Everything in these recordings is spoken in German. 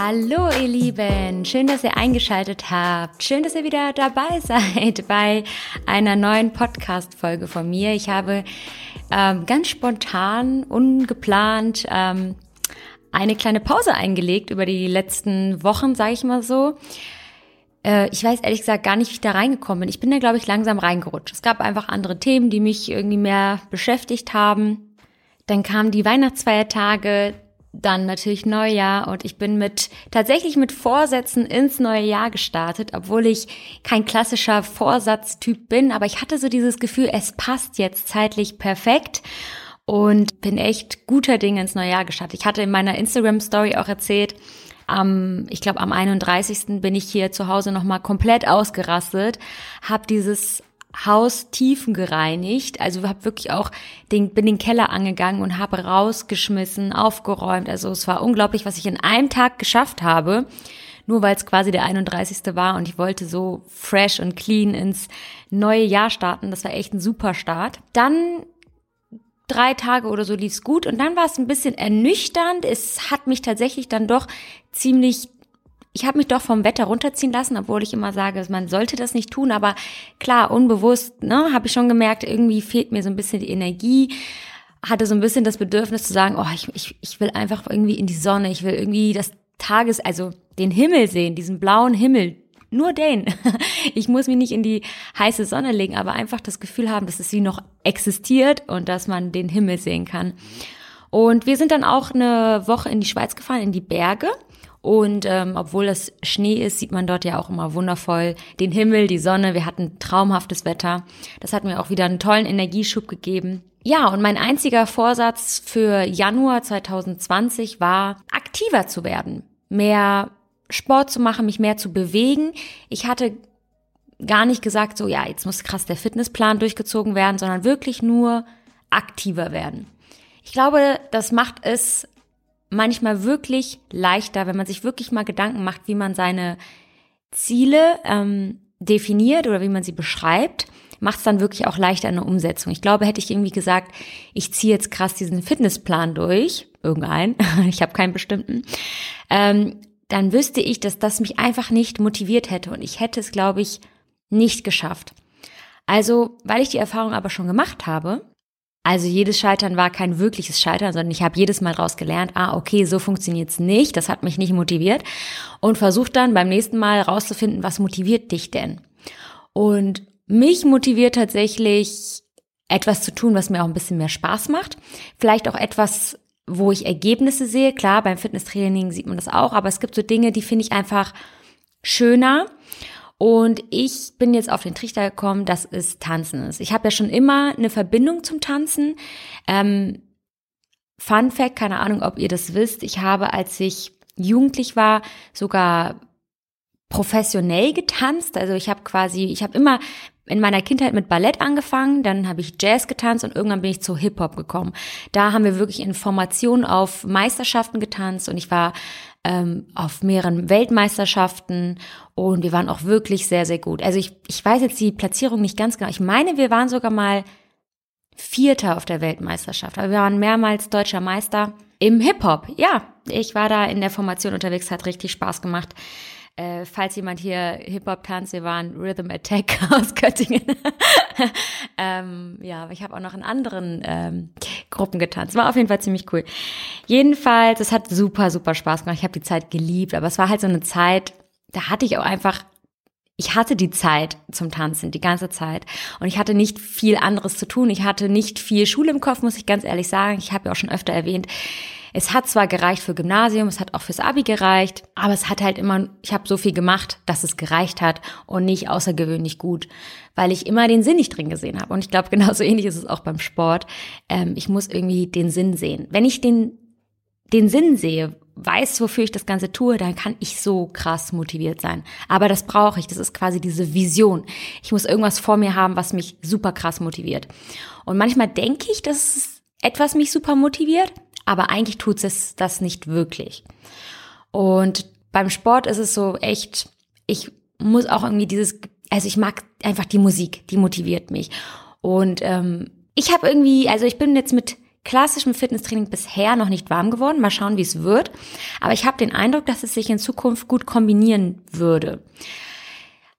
Hallo ihr Lieben, schön, dass ihr eingeschaltet habt. Schön, dass ihr wieder dabei seid bei einer neuen Podcast-Folge von mir. Ich habe ähm, ganz spontan, ungeplant ähm, eine kleine Pause eingelegt über die letzten Wochen, sage ich mal so. Äh, ich weiß ehrlich gesagt gar nicht, wie ich da reingekommen bin. Ich bin da, glaube ich, langsam reingerutscht. Es gab einfach andere Themen, die mich irgendwie mehr beschäftigt haben. Dann kamen die Weihnachtsfeiertage, dann natürlich Neujahr und ich bin mit tatsächlich mit Vorsätzen ins neue Jahr gestartet, obwohl ich kein klassischer Vorsatztyp bin, aber ich hatte so dieses Gefühl, es passt jetzt zeitlich perfekt und bin echt guter Dinge ins neue Jahr gestartet. Ich hatte in meiner Instagram Story auch erzählt, am, ich glaube am 31. bin ich hier zu Hause nochmal komplett ausgerastet, habe dieses Haus tiefen gereinigt. Also habe wirklich auch den, bin den Keller angegangen und habe rausgeschmissen, aufgeräumt. Also es war unglaublich, was ich in einem Tag geschafft habe. Nur weil es quasi der 31. war und ich wollte so fresh und clean ins neue Jahr starten. Das war echt ein super Start. Dann drei Tage oder so lief's gut und dann war es ein bisschen ernüchternd. Es hat mich tatsächlich dann doch ziemlich ich habe mich doch vom Wetter runterziehen lassen, obwohl ich immer sage, man sollte das nicht tun. Aber klar, unbewusst, ne, habe ich schon gemerkt, irgendwie fehlt mir so ein bisschen die Energie. Hatte so ein bisschen das Bedürfnis zu sagen, oh, ich, ich, ich will einfach irgendwie in die Sonne, ich will irgendwie das Tages, also den Himmel sehen, diesen blauen Himmel, nur den. Ich muss mich nicht in die heiße Sonne legen, aber einfach das Gefühl haben, dass es wie noch existiert und dass man den Himmel sehen kann. Und wir sind dann auch eine Woche in die Schweiz gefahren, in die Berge. Und ähm, obwohl das Schnee ist, sieht man dort ja auch immer wundervoll den Himmel, die Sonne. Wir hatten traumhaftes Wetter. Das hat mir auch wieder einen tollen Energieschub gegeben. Ja, und mein einziger Vorsatz für Januar 2020 war, aktiver zu werden, mehr Sport zu machen, mich mehr zu bewegen. Ich hatte gar nicht gesagt, so ja, jetzt muss krass der Fitnessplan durchgezogen werden, sondern wirklich nur aktiver werden. Ich glaube, das macht es manchmal wirklich leichter, wenn man sich wirklich mal Gedanken macht, wie man seine Ziele ähm, definiert oder wie man sie beschreibt, macht es dann wirklich auch leichter in der Umsetzung. Ich glaube, hätte ich irgendwie gesagt, ich ziehe jetzt krass diesen Fitnessplan durch, irgendein, ich habe keinen bestimmten, ähm, dann wüsste ich, dass das mich einfach nicht motiviert hätte und ich hätte es, glaube ich, nicht geschafft. Also, weil ich die Erfahrung aber schon gemacht habe, also jedes Scheitern war kein wirkliches Scheitern, sondern ich habe jedes Mal daraus gelernt, ah, okay, so funktioniert's nicht, das hat mich nicht motiviert und versucht dann beim nächsten Mal rauszufinden, was motiviert dich denn? Und mich motiviert tatsächlich etwas zu tun, was mir auch ein bisschen mehr Spaß macht. Vielleicht auch etwas, wo ich Ergebnisse sehe. Klar, beim Fitnesstraining sieht man das auch, aber es gibt so Dinge, die finde ich einfach schöner und ich bin jetzt auf den Trichter gekommen, dass es Tanzen ist. Ich habe ja schon immer eine Verbindung zum Tanzen. Ähm, Fun Fact, keine Ahnung, ob ihr das wisst. Ich habe, als ich jugendlich war, sogar professionell getanzt. Also ich habe quasi, ich habe immer in meiner Kindheit mit Ballett angefangen, dann habe ich Jazz getanzt und irgendwann bin ich zu Hip-Hop gekommen. Da haben wir wirklich in Formationen auf Meisterschaften getanzt und ich war ähm, auf mehreren Weltmeisterschaften und wir waren auch wirklich sehr, sehr gut. Also ich, ich weiß jetzt die Platzierung nicht ganz genau. Ich meine, wir waren sogar mal Vierter auf der Weltmeisterschaft. Aber wir waren mehrmals deutscher Meister im Hip-Hop. Ja, ich war da in der Formation unterwegs, hat richtig Spaß gemacht. Äh, falls jemand hier Hip-Hop tanzt, wir waren Rhythm Attack aus Göttingen. ähm, ja, aber ich habe auch noch in anderen ähm, Gruppen getanzt. War auf jeden Fall ziemlich cool. Jedenfalls, es hat super, super Spaß gemacht. Ich habe die Zeit geliebt, aber es war halt so eine Zeit, da hatte ich auch einfach ich hatte die Zeit zum Tanzen, die ganze Zeit. Und ich hatte nicht viel anderes zu tun. Ich hatte nicht viel Schule im Kopf, muss ich ganz ehrlich sagen. Ich habe ja auch schon öfter erwähnt, es hat zwar gereicht für Gymnasium, es hat auch fürs Abi gereicht, aber es hat halt immer, ich habe so viel gemacht, dass es gereicht hat und nicht außergewöhnlich gut, weil ich immer den Sinn nicht drin gesehen habe. Und ich glaube, genauso ähnlich ist es auch beim Sport. Ähm, ich muss irgendwie den Sinn sehen. Wenn ich den, den Sinn sehe, weiß, wofür ich das Ganze tue, dann kann ich so krass motiviert sein. Aber das brauche ich. Das ist quasi diese Vision. Ich muss irgendwas vor mir haben, was mich super krass motiviert. Und manchmal denke ich, dass etwas mich super motiviert, aber eigentlich tut es das nicht wirklich. Und beim Sport ist es so echt, ich muss auch irgendwie dieses, also ich mag einfach die Musik, die motiviert mich. Und ähm, ich habe irgendwie, also ich bin jetzt mit klassischem Fitnesstraining bisher noch nicht warm geworden. Mal schauen, wie es wird. Aber ich habe den Eindruck, dass es sich in Zukunft gut kombinieren würde.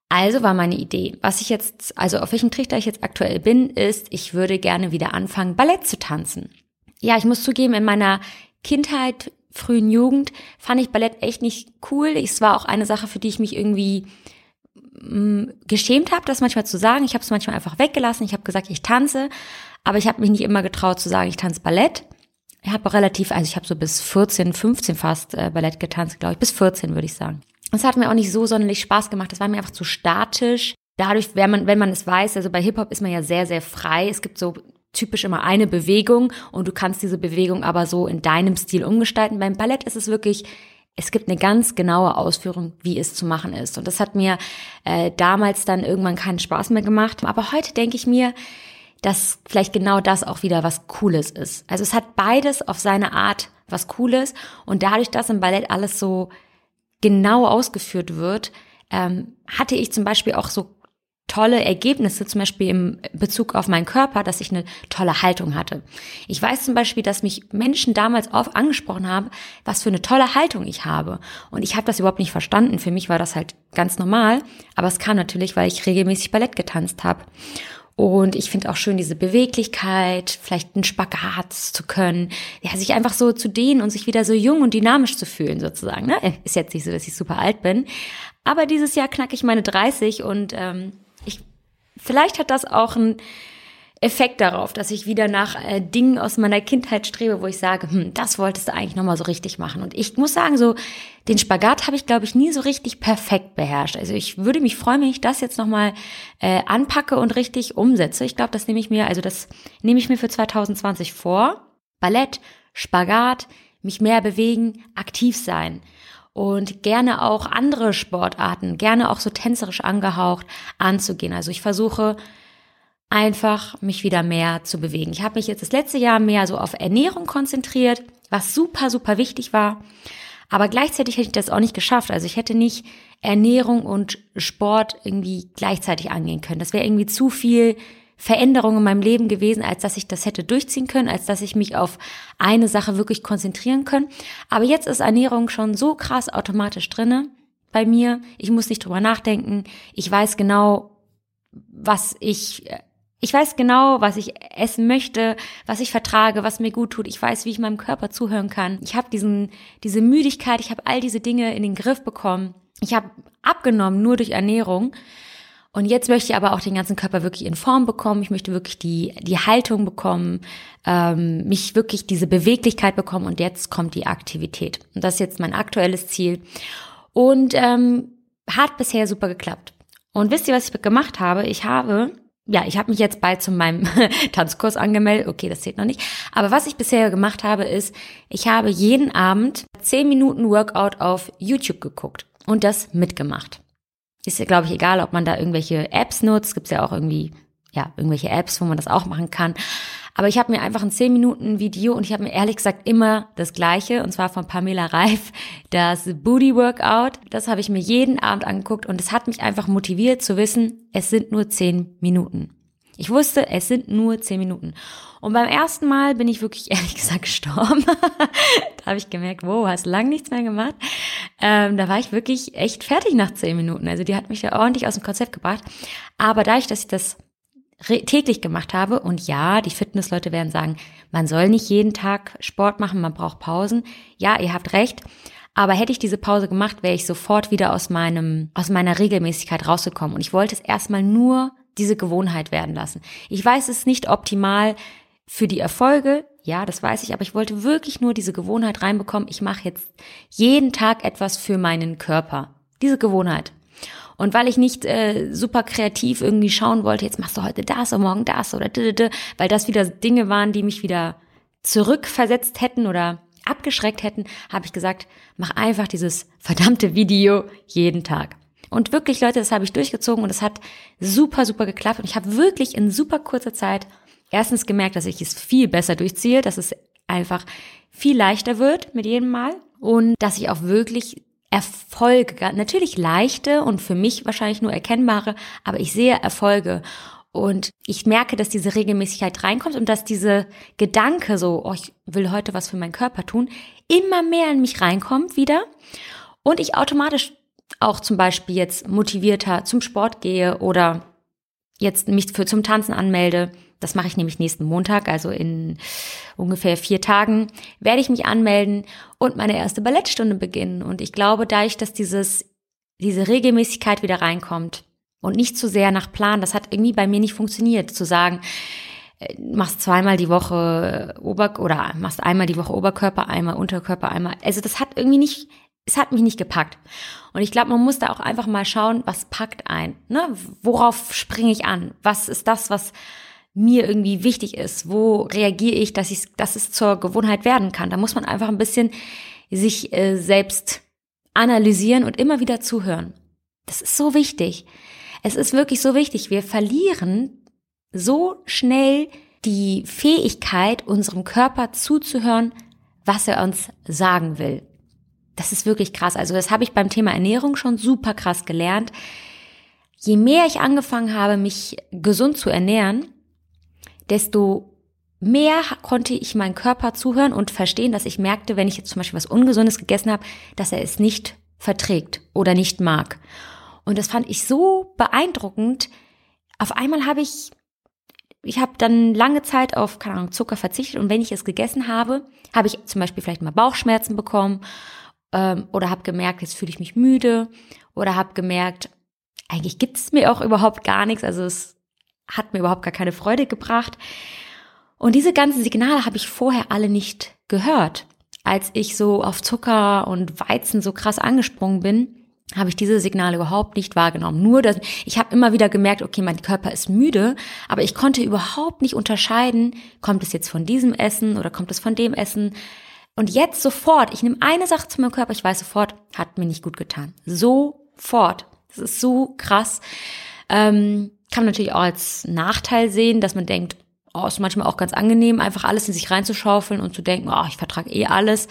Also war meine Idee. Was ich jetzt, also auf welchem Trichter ich jetzt aktuell bin, ist, ich würde gerne wieder anfangen, Ballett zu tanzen. Ja, ich muss zugeben, in meiner Kindheit, frühen Jugend fand ich Ballett echt nicht cool. Es war auch eine Sache, für die ich mich irgendwie mh, mm, geschämt habe, das manchmal zu sagen. Ich habe es manchmal einfach weggelassen. Ich habe gesagt, ich tanze, aber ich habe mich nicht immer getraut zu sagen, ich tanze Ballett. Ich habe relativ, also ich habe so bis 14, 15 fast äh, Ballett getanzt, glaube ich, bis 14 würde ich sagen. Es hat mir auch nicht so sonderlich Spaß gemacht. Das war mir einfach zu statisch. Dadurch, wenn man, wenn man es weiß, also bei Hip-Hop ist man ja sehr, sehr frei. Es gibt so typisch immer eine Bewegung und du kannst diese Bewegung aber so in deinem Stil umgestalten. Beim Ballett ist es wirklich, es gibt eine ganz genaue Ausführung, wie es zu machen ist. Und das hat mir äh, damals dann irgendwann keinen Spaß mehr gemacht. Aber heute denke ich mir, dass vielleicht genau das auch wieder was Cooles ist. Also es hat beides auf seine Art was Cooles und dadurch, dass im Ballett alles so genau ausgeführt wird, ähm, hatte ich zum Beispiel auch so tolle Ergebnisse, zum Beispiel im Bezug auf meinen Körper, dass ich eine tolle Haltung hatte. Ich weiß zum Beispiel, dass mich Menschen damals oft angesprochen haben, was für eine tolle Haltung ich habe. Und ich habe das überhaupt nicht verstanden. Für mich war das halt ganz normal. Aber es kam natürlich, weil ich regelmäßig Ballett getanzt habe. Und ich finde auch schön diese Beweglichkeit, vielleicht einen Spagat zu können, ja, sich einfach so zu dehnen und sich wieder so jung und dynamisch zu fühlen, sozusagen. Ne? Ist jetzt nicht so, dass ich super alt bin. Aber dieses Jahr knacke ich meine 30 und ähm, Vielleicht hat das auch einen Effekt darauf, dass ich wieder nach äh, Dingen aus meiner Kindheit strebe, wo ich sage, hm, das wolltest du eigentlich nochmal so richtig machen. Und ich muss sagen, so den Spagat habe ich, glaube ich, nie so richtig perfekt beherrscht. Also ich würde mich freuen, wenn ich das jetzt nochmal äh, anpacke und richtig umsetze. Ich glaube, das nehme ich mir, also das nehme ich mir für 2020 vor. Ballett, Spagat, mich mehr bewegen, aktiv sein und gerne auch andere Sportarten, gerne auch so tänzerisch angehaucht anzugehen. Also ich versuche einfach mich wieder mehr zu bewegen. Ich habe mich jetzt das letzte Jahr mehr so auf Ernährung konzentriert, was super, super wichtig war. Aber gleichzeitig hätte ich das auch nicht geschafft. Also ich hätte nicht Ernährung und Sport irgendwie gleichzeitig angehen können. Das wäre irgendwie zu viel Veränderung in meinem Leben gewesen, als dass ich das hätte durchziehen können, als dass ich mich auf eine Sache wirklich konzentrieren können. Aber jetzt ist Ernährung schon so krass automatisch drinne bei mir. Ich muss nicht drüber nachdenken. Ich weiß genau, was ich ich weiß genau, was ich essen möchte, was ich vertrage, was mir gut tut. Ich weiß, wie ich meinem Körper zuhören kann. Ich habe diesen diese Müdigkeit, ich habe all diese Dinge in den Griff bekommen. Ich habe abgenommen nur durch Ernährung und jetzt möchte ich aber auch den ganzen Körper wirklich in Form bekommen. Ich möchte wirklich die, die Haltung bekommen, ähm, mich wirklich diese Beweglichkeit bekommen. Und jetzt kommt die Aktivität. Und das ist jetzt mein aktuelles Ziel. Und ähm, hat bisher super geklappt. Und wisst ihr, was ich gemacht habe? Ich habe ja, ich habe mich jetzt bald zu meinem Tanzkurs angemeldet. Okay, das zählt noch nicht. Aber was ich bisher gemacht habe, ist, ich habe jeden Abend zehn Minuten Workout auf YouTube geguckt und das mitgemacht. Ist ja, glaube ich, egal, ob man da irgendwelche Apps nutzt. Gibt ja auch irgendwie, ja, irgendwelche Apps, wo man das auch machen kann. Aber ich habe mir einfach ein 10 Minuten Video und ich habe mir ehrlich gesagt immer das gleiche, und zwar von Pamela Reif, das Booty Workout. Das habe ich mir jeden Abend angeguckt und es hat mich einfach motiviert zu wissen, es sind nur 10 Minuten. Ich wusste, es sind nur 10 Minuten. Und beim ersten Mal bin ich wirklich ehrlich gesagt gestorben. da habe ich gemerkt, wow, hast lang nichts mehr gemacht. Ähm, da war ich wirklich echt fertig nach zehn Minuten. Also die hat mich ja ordentlich aus dem Konzept gebracht. Aber dadurch, dass ich das täglich gemacht habe und ja, die Fitnessleute werden sagen, man soll nicht jeden Tag Sport machen, man braucht Pausen. Ja, ihr habt recht. Aber hätte ich diese Pause gemacht, wäre ich sofort wieder aus meinem, aus meiner Regelmäßigkeit rausgekommen. Und ich wollte es erstmal nur diese Gewohnheit werden lassen. Ich weiß es ist nicht optimal, für die Erfolge, ja, das weiß ich, aber ich wollte wirklich nur diese Gewohnheit reinbekommen. Ich mache jetzt jeden Tag etwas für meinen Körper. Diese Gewohnheit. Und weil ich nicht äh, super kreativ irgendwie schauen wollte, jetzt machst du heute das und morgen das oder weil das wieder Dinge waren, die mich wieder zurückversetzt hätten oder abgeschreckt hätten, habe ich gesagt, mach einfach dieses verdammte Video jeden Tag. Und wirklich, Leute, das habe ich durchgezogen und es hat super, super geklappt. Und ich habe wirklich in super kurzer Zeit erstens gemerkt, dass ich es viel besser durchziehe, dass es einfach viel leichter wird mit jedem Mal und dass ich auch wirklich Erfolge, natürlich leichte und für mich wahrscheinlich nur erkennbare, aber ich sehe Erfolge. Und ich merke, dass diese Regelmäßigkeit reinkommt und dass diese Gedanke so, oh, ich will heute was für meinen Körper tun, immer mehr in mich reinkommt wieder. Und ich automatisch auch zum Beispiel jetzt motivierter zum Sport gehe oder jetzt mich für zum Tanzen anmelde. Das mache ich nämlich nächsten Montag, also in ungefähr vier Tagen werde ich mich anmelden und meine erste Ballettstunde beginnen. Und ich glaube, dadurch, dass dieses, diese Regelmäßigkeit wieder reinkommt, und nicht zu sehr nach Plan. Das hat irgendwie bei mir nicht funktioniert, zu sagen, äh, machst zweimal die Woche Ober oder machst einmal die Woche Oberkörper, einmal Unterkörper, einmal. Also das hat irgendwie nicht, es hat mich nicht gepackt. Und ich glaube, man muss da auch einfach mal schauen, was packt ein. Ne? Worauf springe ich an? Was ist das, was mir irgendwie wichtig ist? Wo reagiere ich, dass ich, dass es zur Gewohnheit werden kann? Da muss man einfach ein bisschen sich äh, selbst analysieren und immer wieder zuhören. Das ist so wichtig. Es ist wirklich so wichtig. Wir verlieren so schnell die Fähigkeit, unserem Körper zuzuhören, was er uns sagen will. Das ist wirklich krass. Also das habe ich beim Thema Ernährung schon super krass gelernt. Je mehr ich angefangen habe, mich gesund zu ernähren, desto mehr konnte ich meinen Körper zuhören und verstehen, dass ich merkte, wenn ich jetzt zum Beispiel was Ungesundes gegessen habe, dass er es nicht verträgt oder nicht mag. Und das fand ich so beeindruckend. Auf einmal habe ich, ich habe dann lange Zeit auf, keine Ahnung, Zucker verzichtet und wenn ich es gegessen habe, habe ich zum Beispiel vielleicht mal Bauchschmerzen bekommen ähm, oder habe gemerkt, jetzt fühle ich mich müde oder habe gemerkt, eigentlich gibt es mir auch überhaupt gar nichts, also es hat mir überhaupt gar keine Freude gebracht. Und diese ganzen Signale habe ich vorher alle nicht gehört. Als ich so auf Zucker und Weizen so krass angesprungen bin, habe ich diese Signale überhaupt nicht wahrgenommen. Nur, dass ich habe immer wieder gemerkt, okay, mein Körper ist müde, aber ich konnte überhaupt nicht unterscheiden, kommt es jetzt von diesem Essen oder kommt es von dem Essen. Und jetzt sofort, ich nehme eine Sache zu meinem Körper, ich weiß sofort, hat mir nicht gut getan. Sofort. Das ist so krass. Ähm, kann man natürlich auch als Nachteil sehen, dass man denkt, oh, ist manchmal auch ganz angenehm, einfach alles in sich reinzuschaufeln und zu denken, oh, ich vertrage eh alles.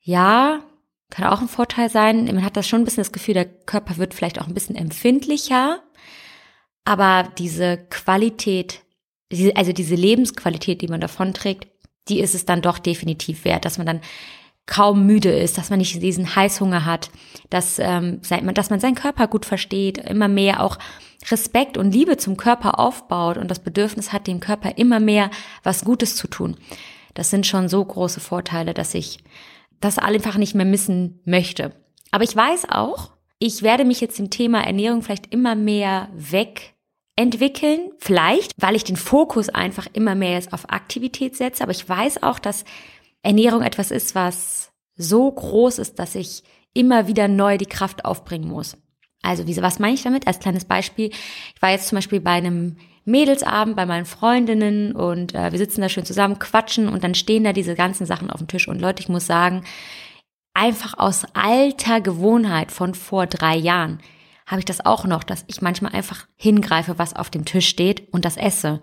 Ja, kann auch ein Vorteil sein. Man hat das schon ein bisschen das Gefühl, der Körper wird vielleicht auch ein bisschen empfindlicher. Aber diese Qualität, also diese Lebensqualität, die man davon trägt, die ist es dann doch definitiv wert, dass man dann kaum müde ist, dass man nicht diesen Heißhunger hat, dass, ähm, dass man seinen Körper gut versteht, immer mehr auch Respekt und Liebe zum Körper aufbaut und das Bedürfnis hat, dem Körper immer mehr was Gutes zu tun. Das sind schon so große Vorteile, dass ich das einfach nicht mehr missen möchte. Aber ich weiß auch, ich werde mich jetzt im Thema Ernährung vielleicht immer mehr wegentwickeln. Vielleicht, weil ich den Fokus einfach immer mehr jetzt auf Aktivität setze. Aber ich weiß auch, dass Ernährung etwas ist, was so groß ist, dass ich immer wieder neu die Kraft aufbringen muss. Also, wie, was meine ich damit? Als kleines Beispiel. Ich war jetzt zum Beispiel bei einem Mädelsabend bei meinen Freundinnen und äh, wir sitzen da schön zusammen, quatschen und dann stehen da diese ganzen Sachen auf dem Tisch. Und Leute, ich muss sagen, einfach aus alter Gewohnheit von vor drei Jahren habe ich das auch noch, dass ich manchmal einfach hingreife, was auf dem Tisch steht und das esse.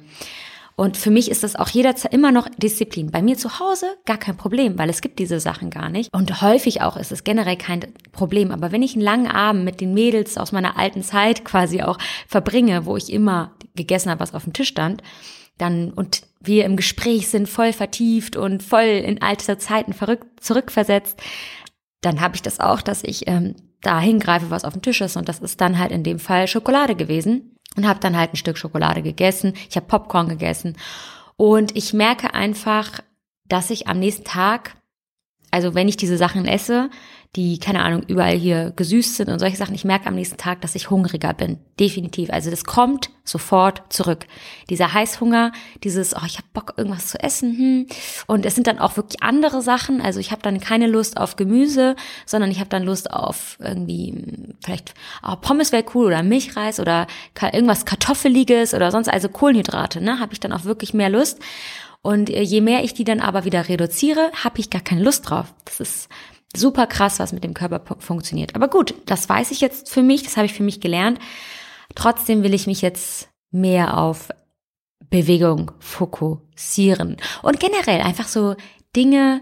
Und für mich ist das auch jederzeit immer noch Disziplin. Bei mir zu Hause gar kein Problem, weil es gibt diese Sachen gar nicht. Und häufig auch ist es generell kein Problem. Aber wenn ich einen langen Abend mit den Mädels aus meiner alten Zeit quasi auch verbringe, wo ich immer gegessen habe, was auf dem Tisch stand, dann und wir im Gespräch sind voll vertieft und voll in alte Zeiten verrückt zurückversetzt, dann habe ich das auch, dass ich ähm, da hingreife, was auf dem Tisch ist. Und das ist dann halt in dem Fall Schokolade gewesen und habe dann halt ein Stück Schokolade gegessen. Ich habe Popcorn gegessen und ich merke einfach, dass ich am nächsten Tag, also wenn ich diese Sachen esse, die, keine Ahnung, überall hier gesüßt sind und solche Sachen. Ich merke am nächsten Tag, dass ich hungriger bin. Definitiv. Also das kommt sofort zurück. Dieser Heißhunger, dieses, oh, ich habe Bock, irgendwas zu essen. Hm. Und es sind dann auch wirklich andere Sachen. Also ich habe dann keine Lust auf Gemüse, sondern ich habe dann Lust auf irgendwie, vielleicht, oh, Pommes wäre cool oder Milchreis oder irgendwas Kartoffeliges oder sonst, also Kohlenhydrate, ne, habe ich dann auch wirklich mehr Lust. Und äh, je mehr ich die dann aber wieder reduziere, habe ich gar keine Lust drauf. Das ist super krass, was mit dem Körper funktioniert. Aber gut, das weiß ich jetzt für mich, das habe ich für mich gelernt. Trotzdem will ich mich jetzt mehr auf Bewegung fokussieren. Und generell einfach so Dinge,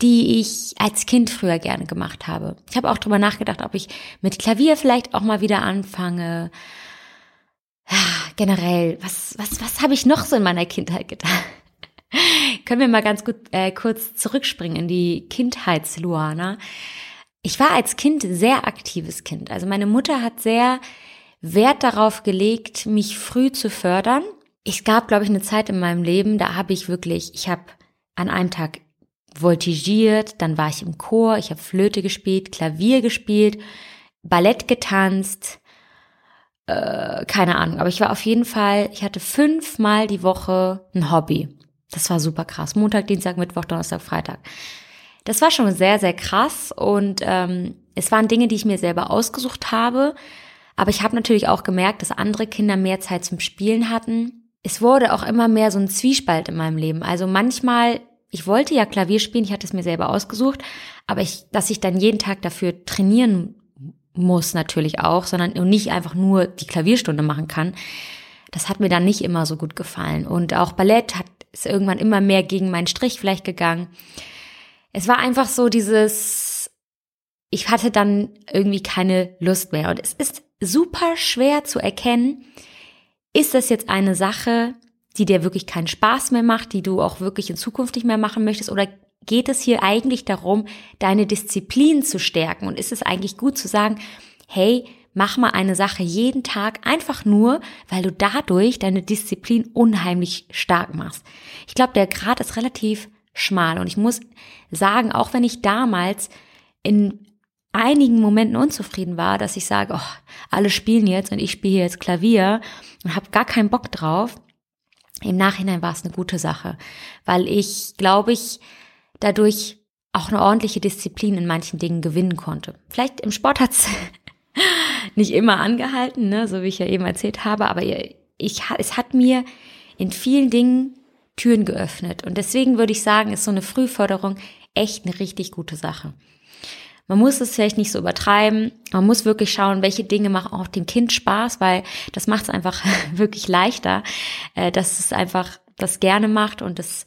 die ich als Kind früher gerne gemacht habe. Ich habe auch drüber nachgedacht, ob ich mit Klavier vielleicht auch mal wieder anfange. generell, was, was, was habe ich noch so in meiner Kindheit getan? Können wir mal ganz gut äh, kurz zurückspringen in die Kindheitsluana. Ich war als Kind sehr aktives Kind. Also meine Mutter hat sehr Wert darauf gelegt, mich früh zu fördern. Es gab, glaube ich, eine Zeit in meinem Leben, da habe ich wirklich, ich habe an einem Tag voltigiert, dann war ich im Chor, ich habe Flöte gespielt, Klavier gespielt, Ballett getanzt, äh, keine Ahnung, aber ich war auf jeden Fall, ich hatte fünfmal die Woche ein Hobby. Das war super krass. Montag, Dienstag, Mittwoch, Donnerstag, Freitag. Das war schon sehr, sehr krass und ähm, es waren Dinge, die ich mir selber ausgesucht habe. Aber ich habe natürlich auch gemerkt, dass andere Kinder mehr Zeit zum Spielen hatten. Es wurde auch immer mehr so ein Zwiespalt in meinem Leben. Also manchmal, ich wollte ja Klavier spielen, ich hatte es mir selber ausgesucht, aber ich, dass ich dann jeden Tag dafür trainieren muss natürlich auch, sondern nicht einfach nur die Klavierstunde machen kann. Das hat mir dann nicht immer so gut gefallen. Und auch Ballett hat ist irgendwann immer mehr gegen meinen Strich vielleicht gegangen. Es war einfach so dieses, ich hatte dann irgendwie keine Lust mehr. Und es ist super schwer zu erkennen, ist das jetzt eine Sache, die dir wirklich keinen Spaß mehr macht, die du auch wirklich in Zukunft nicht mehr machen möchtest, oder geht es hier eigentlich darum, deine Disziplin zu stärken? Und ist es eigentlich gut zu sagen, hey, mach mal eine Sache jeden Tag einfach nur, weil du dadurch deine Disziplin unheimlich stark machst. Ich glaube, der Grad ist relativ schmal und ich muss sagen, auch wenn ich damals in einigen Momenten unzufrieden war, dass ich sage, oh, alle spielen jetzt und ich spiele jetzt Klavier und habe gar keinen Bock drauf. Im Nachhinein war es eine gute Sache, weil ich, glaube ich, dadurch auch eine ordentliche Disziplin in manchen Dingen gewinnen konnte. Vielleicht im Sport hat's nicht immer angehalten, ne, so wie ich ja eben erzählt habe, aber ich, es hat mir in vielen Dingen Türen geöffnet. Und deswegen würde ich sagen, ist so eine Frühförderung echt eine richtig gute Sache. Man muss es vielleicht nicht so übertreiben. Man muss wirklich schauen, welche Dinge machen auch dem Kind Spaß, weil das macht es einfach wirklich leichter, äh, dass es einfach das gerne macht und es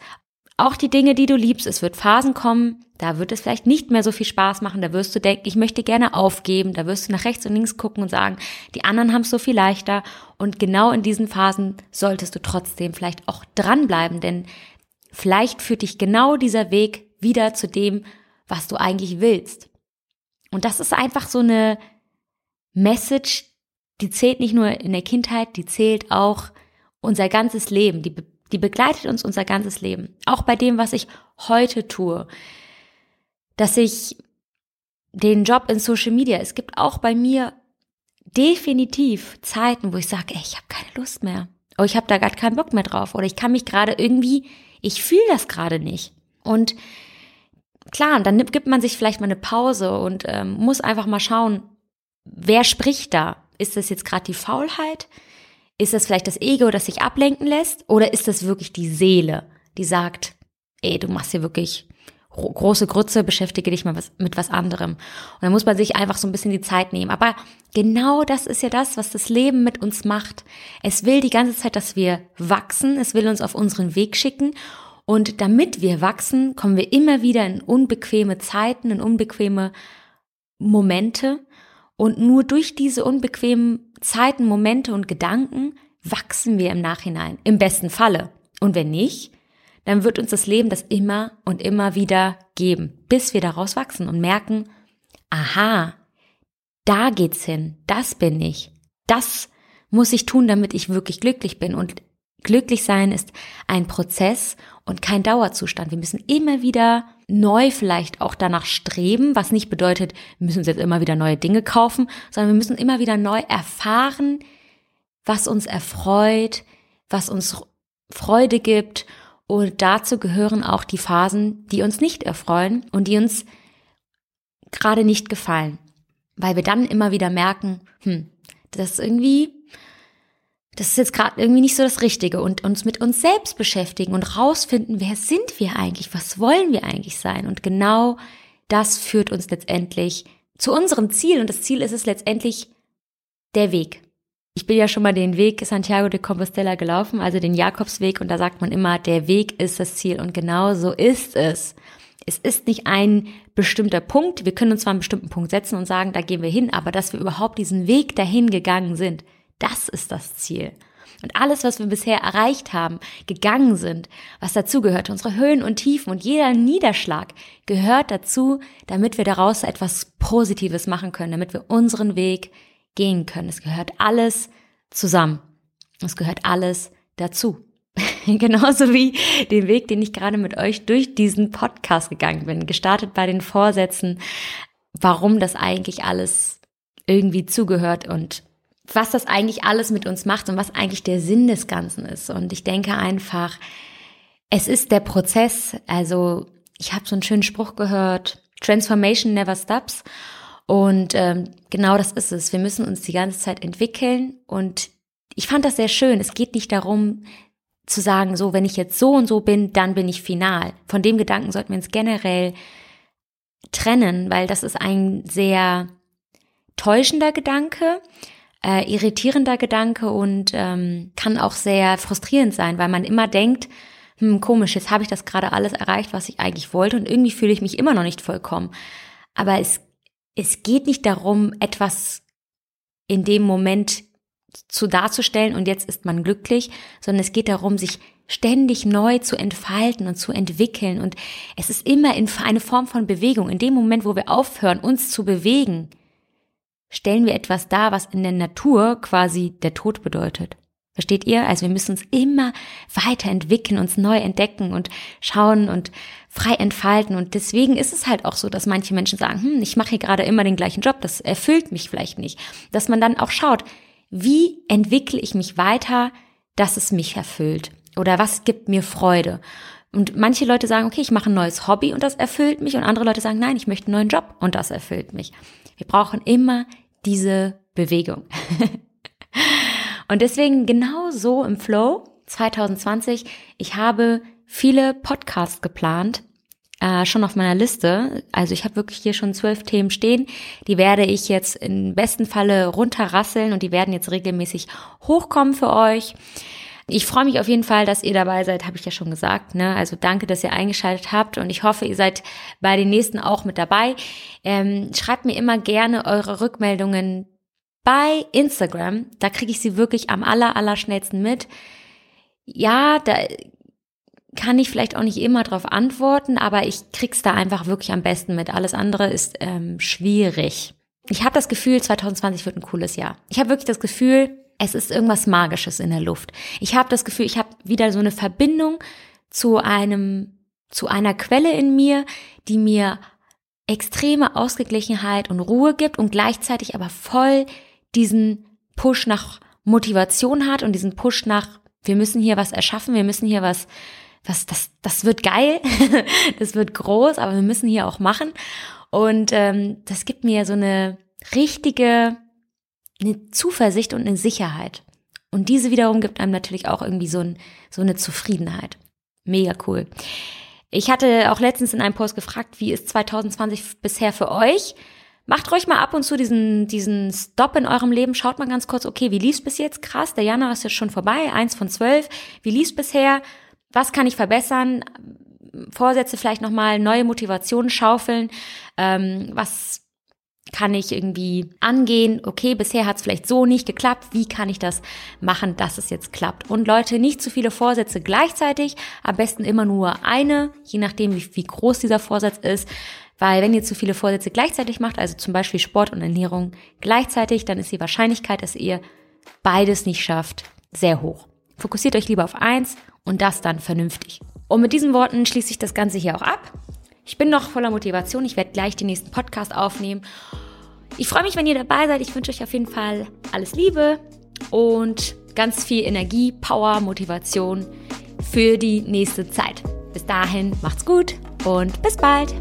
auch die Dinge, die du liebst, es wird Phasen kommen, da wird es vielleicht nicht mehr so viel Spaß machen, da wirst du denken, ich möchte gerne aufgeben, da wirst du nach rechts und links gucken und sagen, die anderen haben es so viel leichter und genau in diesen Phasen solltest du trotzdem vielleicht auch dranbleiben, denn vielleicht führt dich genau dieser Weg wieder zu dem, was du eigentlich willst. Und das ist einfach so eine Message, die zählt nicht nur in der Kindheit, die zählt auch unser ganzes Leben, die die begleitet uns unser ganzes Leben. Auch bei dem, was ich heute tue. Dass ich den Job in Social Media, es gibt auch bei mir definitiv Zeiten, wo ich sage, ey, ich habe keine Lust mehr. Oder ich habe da gerade keinen Bock mehr drauf. Oder ich kann mich gerade irgendwie, ich fühle das gerade nicht. Und klar, dann gibt man sich vielleicht mal eine Pause und ähm, muss einfach mal schauen, wer spricht da? Ist das jetzt gerade die Faulheit? Ist das vielleicht das Ego, das sich ablenken lässt? Oder ist das wirklich die Seele, die sagt, ey, du machst hier wirklich große Grütze, beschäftige dich mal was, mit was anderem. Und dann muss man sich einfach so ein bisschen die Zeit nehmen. Aber genau das ist ja das, was das Leben mit uns macht. Es will die ganze Zeit, dass wir wachsen. Es will uns auf unseren Weg schicken. Und damit wir wachsen, kommen wir immer wieder in unbequeme Zeiten, in unbequeme Momente. Und nur durch diese unbequemen Zeiten, Momente und Gedanken wachsen wir im Nachhinein, im besten Falle. Und wenn nicht, dann wird uns das Leben das immer und immer wieder geben, bis wir daraus wachsen und merken, aha, da geht's hin, das bin ich, das muss ich tun, damit ich wirklich glücklich bin. Und glücklich sein ist ein Prozess und kein Dauerzustand. Wir müssen immer wieder neu vielleicht auch danach streben, was nicht bedeutet, wir müssen uns jetzt immer wieder neue Dinge kaufen, sondern wir müssen immer wieder neu erfahren, was uns erfreut, was uns Freude gibt. Und dazu gehören auch die Phasen, die uns nicht erfreuen und die uns gerade nicht gefallen. Weil wir dann immer wieder merken, hm, das ist irgendwie das ist jetzt gerade irgendwie nicht so das Richtige und uns mit uns selbst beschäftigen und rausfinden, wer sind wir eigentlich, was wollen wir eigentlich sein und genau das führt uns letztendlich zu unserem Ziel und das Ziel ist es letztendlich der Weg. Ich bin ja schon mal den Weg Santiago de Compostela gelaufen, also den Jakobsweg und da sagt man immer, der Weg ist das Ziel und genau so ist es. Es ist nicht ein bestimmter Punkt, wir können uns zwar einen bestimmten Punkt setzen und sagen, da gehen wir hin, aber dass wir überhaupt diesen Weg dahin gegangen sind, Das ist das Ziel. Und alles, was wir bisher erreicht haben, gegangen sind, was dazugehört, unsere Höhen und Tiefen und jeder Niederschlag gehört dazu, damit wir daraus etwas Positives machen können, damit wir unseren Weg gehen können. Es gehört alles zusammen. Es gehört alles dazu. Genauso wie den Weg, den ich gerade mit euch durch diesen Podcast gegangen bin. Gestartet bei den Vorsätzen, warum das eigentlich alles irgendwie zugehört und was das eigentlich alles mit uns macht und was eigentlich der Sinn des Ganzen ist. Und ich denke einfach, es ist der Prozess. Also ich habe so einen schönen Spruch gehört, Transformation never stops. Und ähm, genau das ist es. Wir müssen uns die ganze Zeit entwickeln. Und ich fand das sehr schön. Es geht nicht darum, zu sagen, so, wenn ich jetzt so und so bin, dann bin ich final. Von dem Gedanken sollten wir uns generell trennen, weil das ist ein sehr täuschender Gedanke, äh, irritierender Gedanke und ähm, kann auch sehr frustrierend sein, weil man immer denkt, hm, komisch, jetzt habe ich das gerade alles erreicht, was ich eigentlich wollte und irgendwie fühle ich mich immer noch nicht vollkommen. Aber es, es geht nicht darum, etwas in dem Moment zu darzustellen und jetzt ist man glücklich, sondern es geht darum, sich ständig neu zu entfalten und zu entwickeln. Und es ist immer in eine Form von Bewegung. In dem Moment, wo wir aufhören, uns zu bewegen, stellen wir etwas dar, was in der Natur quasi der Tod bedeutet. Versteht ihr? Also wir müssen uns immer weiterentwickeln, uns neu entdecken und schauen und frei entfalten. Und deswegen ist es halt auch so, dass manche Menschen sagen, hm, ich mache hier gerade immer den gleichen Job, das erfüllt mich vielleicht nicht. Dass man dann auch schaut, wie entwickle ich mich weiter, dass es mich erfüllt? Oder was gibt mir Freude? Und manche Leute sagen, okay, ich mache ein neues Hobby und das erfüllt mich. Und andere Leute sagen, nein, ich möchte einen neuen Job und das erfüllt mich. Wir brauchen immer diese Bewegung. und deswegen genau so im Flow 2020, ich habe viele Podcasts geplant, äh, schon auf meiner Liste. Also ich habe wirklich hier schon zwölf Themen stehen. Die werde ich jetzt im besten Falle runterrasseln und die werden jetzt regelmäßig hochkommen für euch. Ich freue mich auf jeden Fall, dass ihr dabei seid, habe ich ja schon gesagt. Ne? Also danke, dass ihr eingeschaltet habt und ich hoffe, ihr seid bei den nächsten auch mit dabei. Ähm, schreibt mir immer gerne eure Rückmeldungen bei Instagram. Da kriege ich sie wirklich am aller, aller schnellsten mit. Ja, da kann ich vielleicht auch nicht immer darauf antworten, aber ich krieg's da einfach wirklich am besten mit. Alles andere ist ähm, schwierig. Ich habe das Gefühl, 2020 wird ein cooles Jahr. Ich habe wirklich das Gefühl, es ist irgendwas Magisches in der Luft. Ich habe das Gefühl, ich habe wieder so eine Verbindung zu einem, zu einer Quelle in mir, die mir extreme Ausgeglichenheit und Ruhe gibt und gleichzeitig aber voll diesen Push nach Motivation hat und diesen Push nach, wir müssen hier was erschaffen, wir müssen hier was das, das, das wird geil, das wird groß, aber wir müssen hier auch machen. Und ähm, das gibt mir so eine richtige eine Zuversicht und eine Sicherheit. Und diese wiederum gibt einem natürlich auch irgendwie so, ein, so eine Zufriedenheit. Mega cool. Ich hatte auch letztens in einem Post gefragt, wie ist 2020 bisher für euch? Macht ruhig mal ab und zu diesen, diesen Stop in eurem Leben. Schaut mal ganz kurz, okay, wie lief's bis jetzt? Krass, der Januar ist jetzt schon vorbei, eins von zwölf. Wie lief's bisher? was kann ich verbessern? Vorsätze vielleicht nochmal, neue Motivation schaufeln. Ähm, was kann ich irgendwie angehen? Okay, bisher hat es vielleicht so nicht geklappt. Wie kann ich das machen, dass es jetzt klappt? Und Leute, nicht zu viele Vorsätze gleichzeitig. Am besten immer nur eine, je nachdem, wie, wie groß dieser Vorsatz ist. Weil wenn ihr zu viele Vorsätze gleichzeitig macht, also zum Beispiel Sport und Ernährung gleichzeitig, dann ist die Wahrscheinlichkeit, dass ihr beides nicht schafft, sehr hoch. Fokussiert euch lieber auf eins und das dann vernünftig. Und mit diesen Worten schließe ich das Ganze hier auch ab. Ich bin noch voller Motivation. Ich werde gleich den nächsten Podcast aufnehmen. Ich freue mich, wenn ihr dabei seid. Ich wünsche euch auf jeden Fall alles Liebe und ganz viel Energie, Power, Motivation für die nächste Zeit. Bis dahin, macht's gut und bis bald.